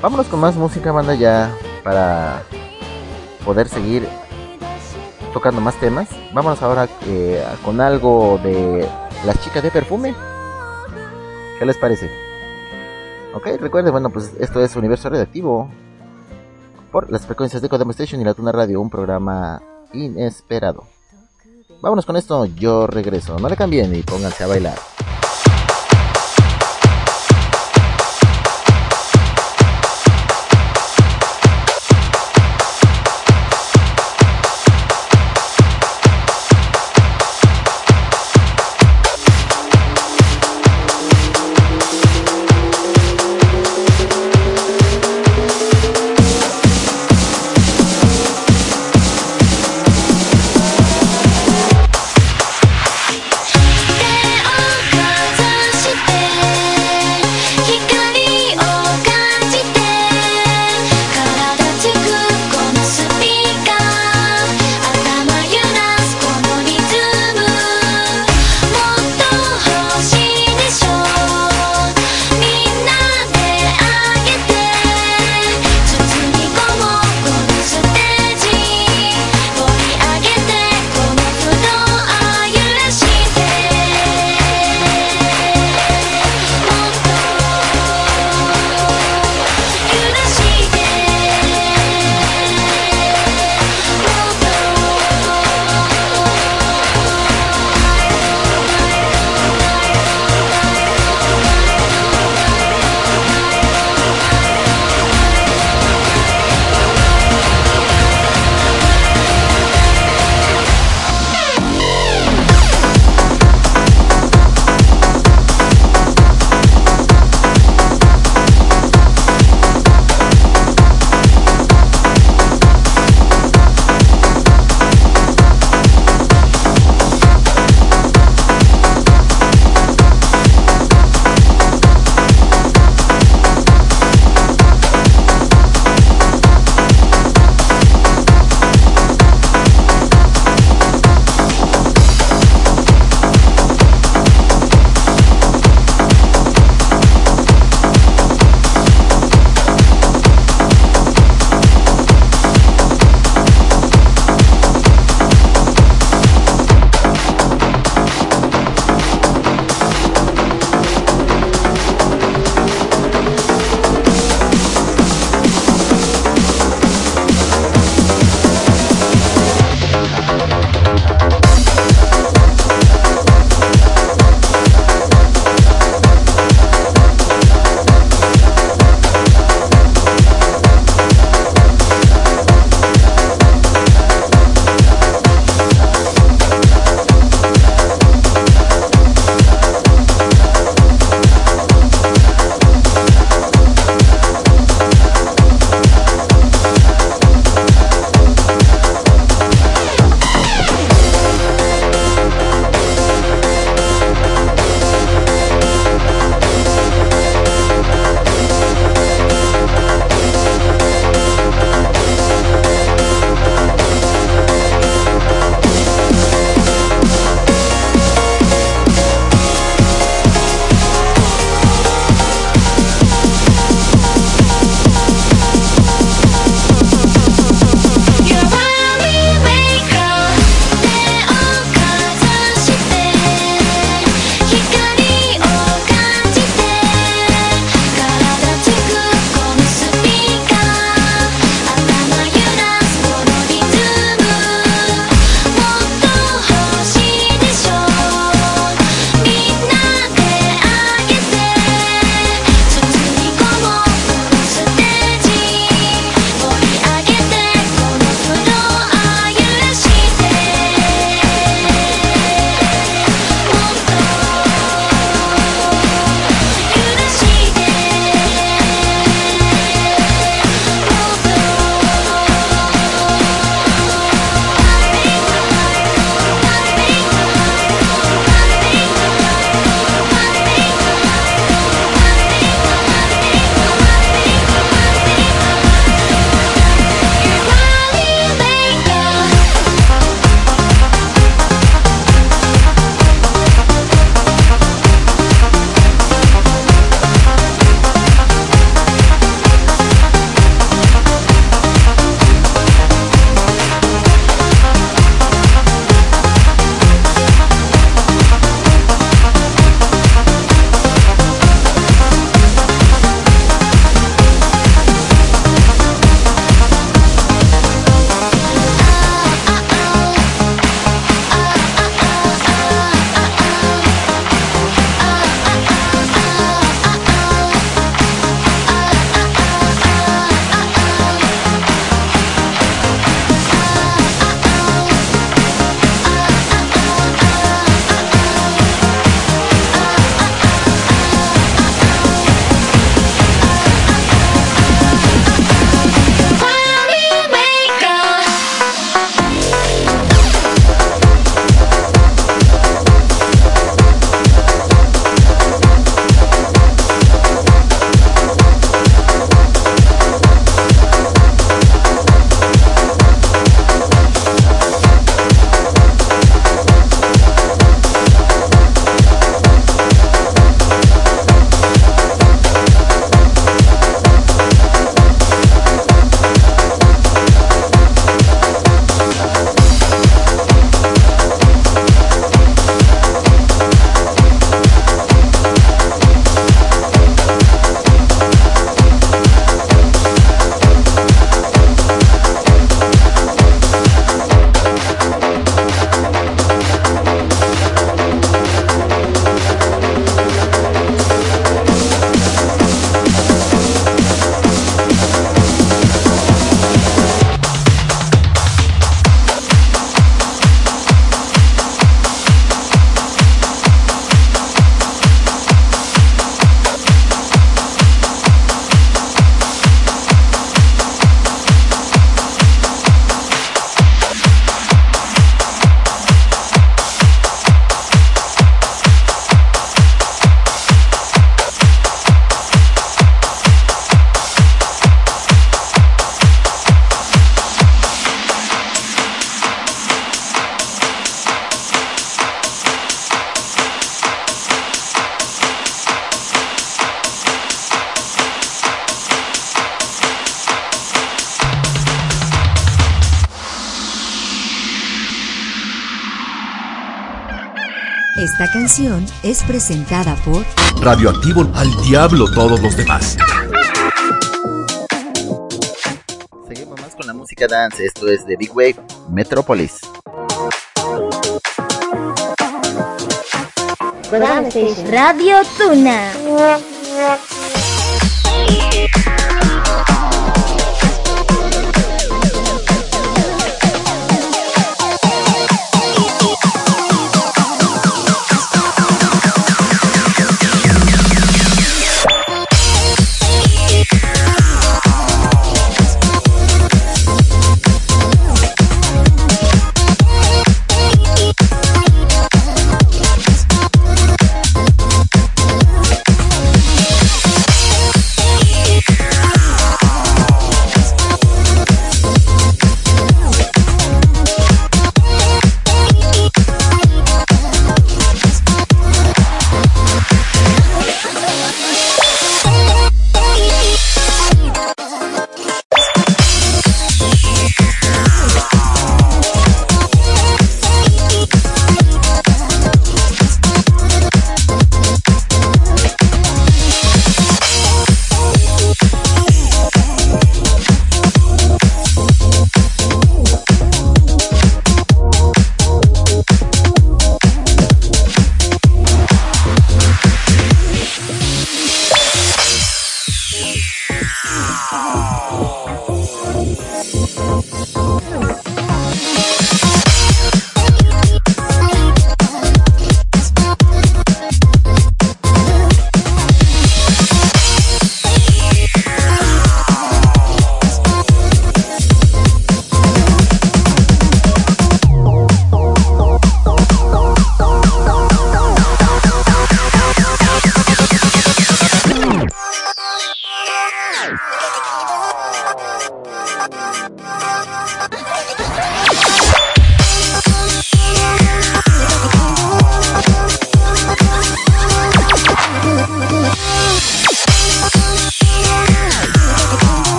Vámonos con más música, banda, ya para poder seguir tocando más temas. Vámonos ahora eh, con algo de las chicas de perfume. ¿Qué les parece? Ok, recuerden, bueno, pues esto es Universo Radioactivo por las frecuencias de Kodama Station y la Tuna Radio, un programa inesperado. Vámonos con esto, yo regreso. No le cambien y pónganse a bailar. Canción es presentada por Radioactivo al diablo todos los demás. Seguimos más con la música dance. Esto es de Big Wave Metropolis. Radio Tuna.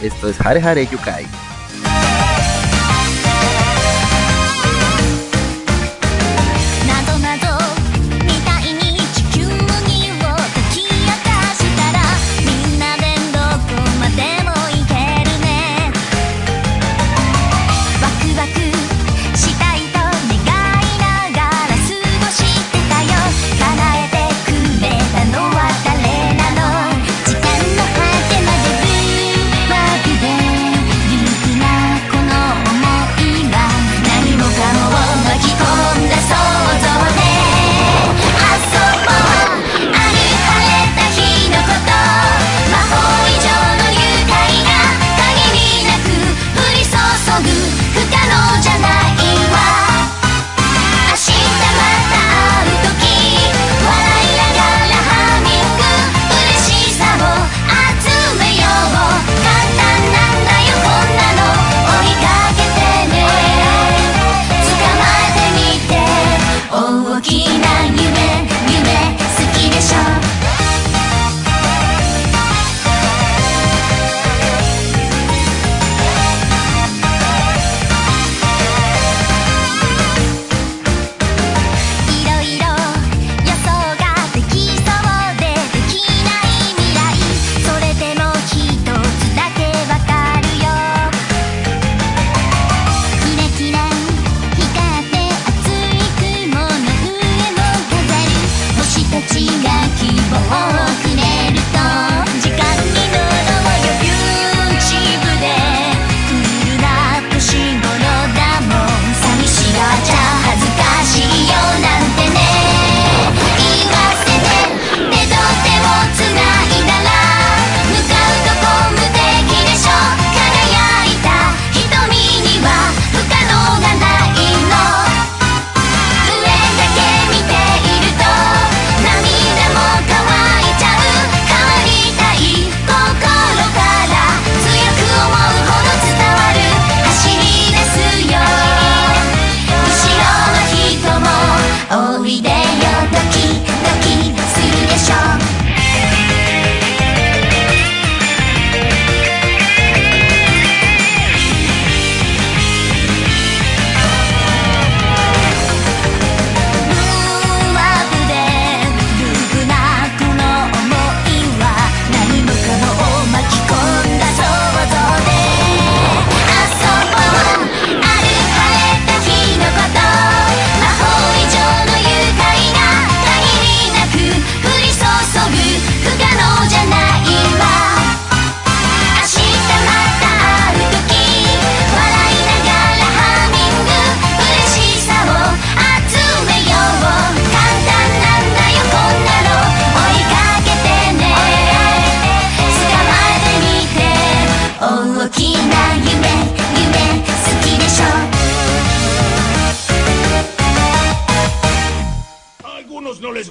Esto es Hare Hare Yukai.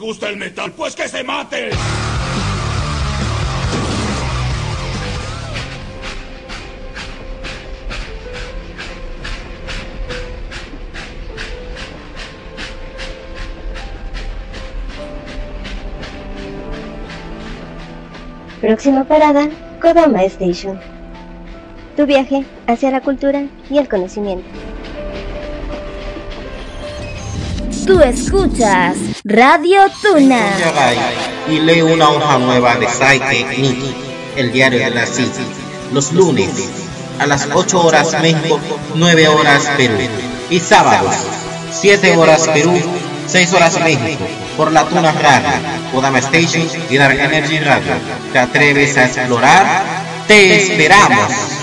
gusta el metal, pues que se mate. Próxima parada, Kodama Station. Tu viaje hacia la cultura y el conocimiento. Tú escuchas Radio Tuna. Y lee una hoja nueva de Psyche el diario de la City, los lunes a las 8 horas México, 9 horas Perú. Y sábados, 7 horas Perú, 6 horas México, por la Tuna Radio, Podama Station y Dark Energy Radio. ¿Te atreves a explorar? ¡Te esperamos!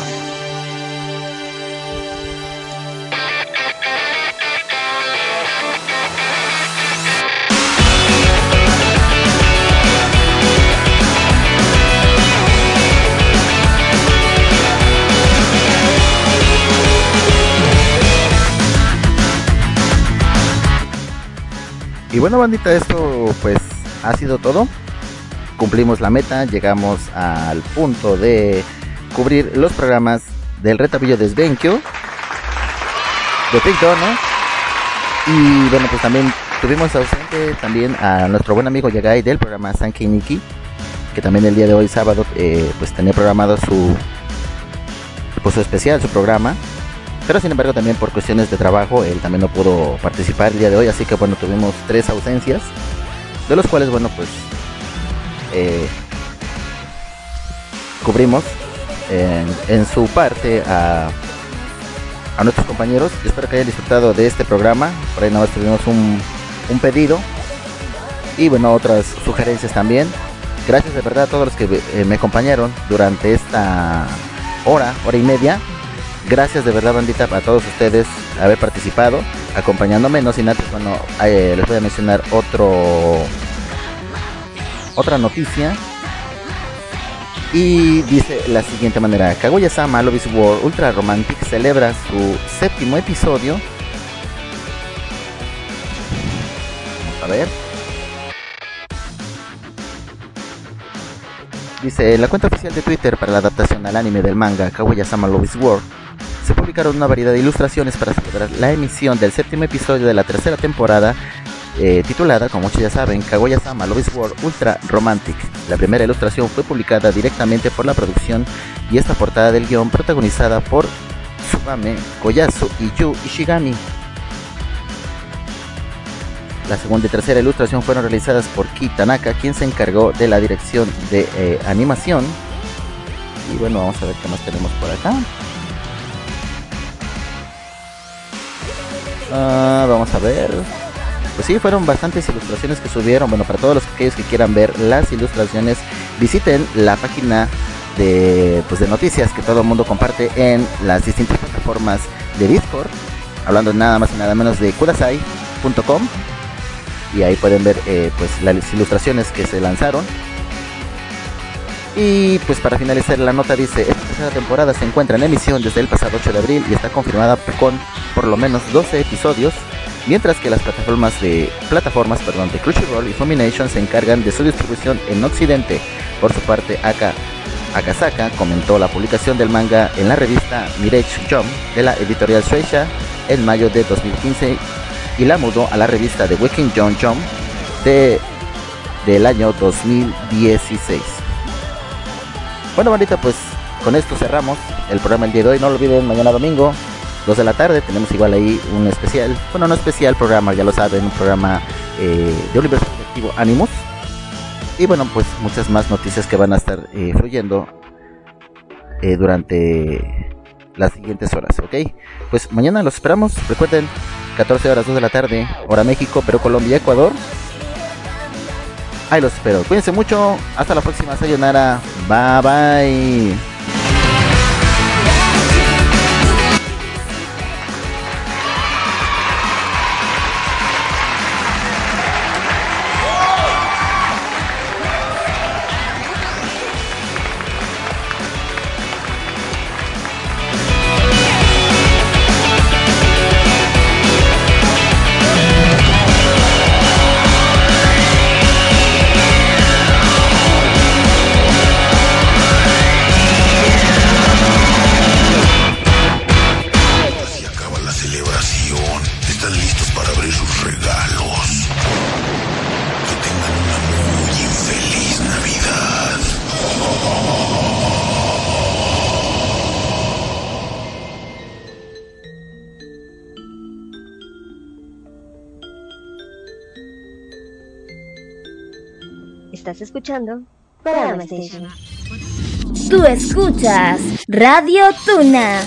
Y bueno, bandita, esto pues ha sido todo. Cumplimos la meta, llegamos al punto de cubrir los programas del retabillo de Svenkyo, de TikTok, ¿no? Y bueno, pues también tuvimos ausente también a nuestro buen amigo Yagai del programa sankey Niki, que también el día de hoy, sábado, eh, pues tenía programado su, pues, su especial, su programa. Pero sin embargo también por cuestiones de trabajo él también no pudo participar el día de hoy, así que bueno, tuvimos tres ausencias, de los cuales bueno pues eh, cubrimos en, su parte a a nuestros compañeros. Espero que hayan disfrutado de este programa. Por ahí nada más tuvimos un, un pedido. Y bueno, otras sugerencias también. Gracias de verdad a todos los que eh, me acompañaron durante esta hora, hora y media. Gracias de verdad, bandita, a todos ustedes haber participado, acompañándome. No sin antes, bueno, eh, les voy a mencionar otro otra noticia y dice la siguiente manera: Kaguya-sama Love is War Ultra Romantic celebra su séptimo episodio. Vamos a ver. Dice, la cuenta oficial de Twitter para la adaptación al anime del manga Kaguya-sama Love is se publicaron una variedad de ilustraciones para celebrar la emisión del séptimo episodio de la tercera temporada eh, titulada, como muchos ya saben, Kaguya-sama Love is Ultra Romantic. La primera ilustración fue publicada directamente por la producción y esta portada del guion protagonizada por Tsubame Koyasu y Yu Ishigami. La segunda y tercera ilustración fueron realizadas por Ki Tanaka, quien se encargó de la dirección de eh, animación. Y bueno, vamos a ver qué más tenemos por acá. Ah, vamos a ver. Pues sí, fueron bastantes ilustraciones que subieron. Bueno, para todos los aquellos que quieran ver las ilustraciones, visiten la página de, pues, de noticias que todo el mundo comparte en las distintas plataformas de Discord. Hablando nada más y nada menos de kudasai.com. Y ahí pueden ver eh, pues las ilustraciones que se lanzaron. Y pues para finalizar la nota dice, esta tercera temporada se encuentra en emisión desde el pasado 8 de abril y está confirmada con por lo menos 12 episodios, mientras que las plataformas de plataformas, perdón, de Crunchyroll y Funimation se encargan de su distribución en Occidente. Por su parte, Aka Akasaka comentó la publicación del manga en la revista Mirage Jump de la editorial Shueisha en mayo de 2015 y la mudó a la revista de Waking John Jump de, del año 2016. Bueno, bandita, pues con esto cerramos el programa el día de hoy. No lo olviden, mañana domingo, 2 de la tarde, tenemos igual ahí un especial. Bueno, no especial programa, ya lo saben, un programa eh, de Universo Colectivo Animus. Y bueno, pues muchas más noticias que van a estar eh, fluyendo eh, durante las siguientes horas, ¿ok? Pues mañana los esperamos. Recuerden, 14 horas 2 de la tarde, hora México, Perú, Colombia, Ecuador. Ahí los espero. Cuídense mucho. Hasta la próxima. Sayonara. Bye bye. Escuchando Programa Station. Tú escuchas Radio Tuna.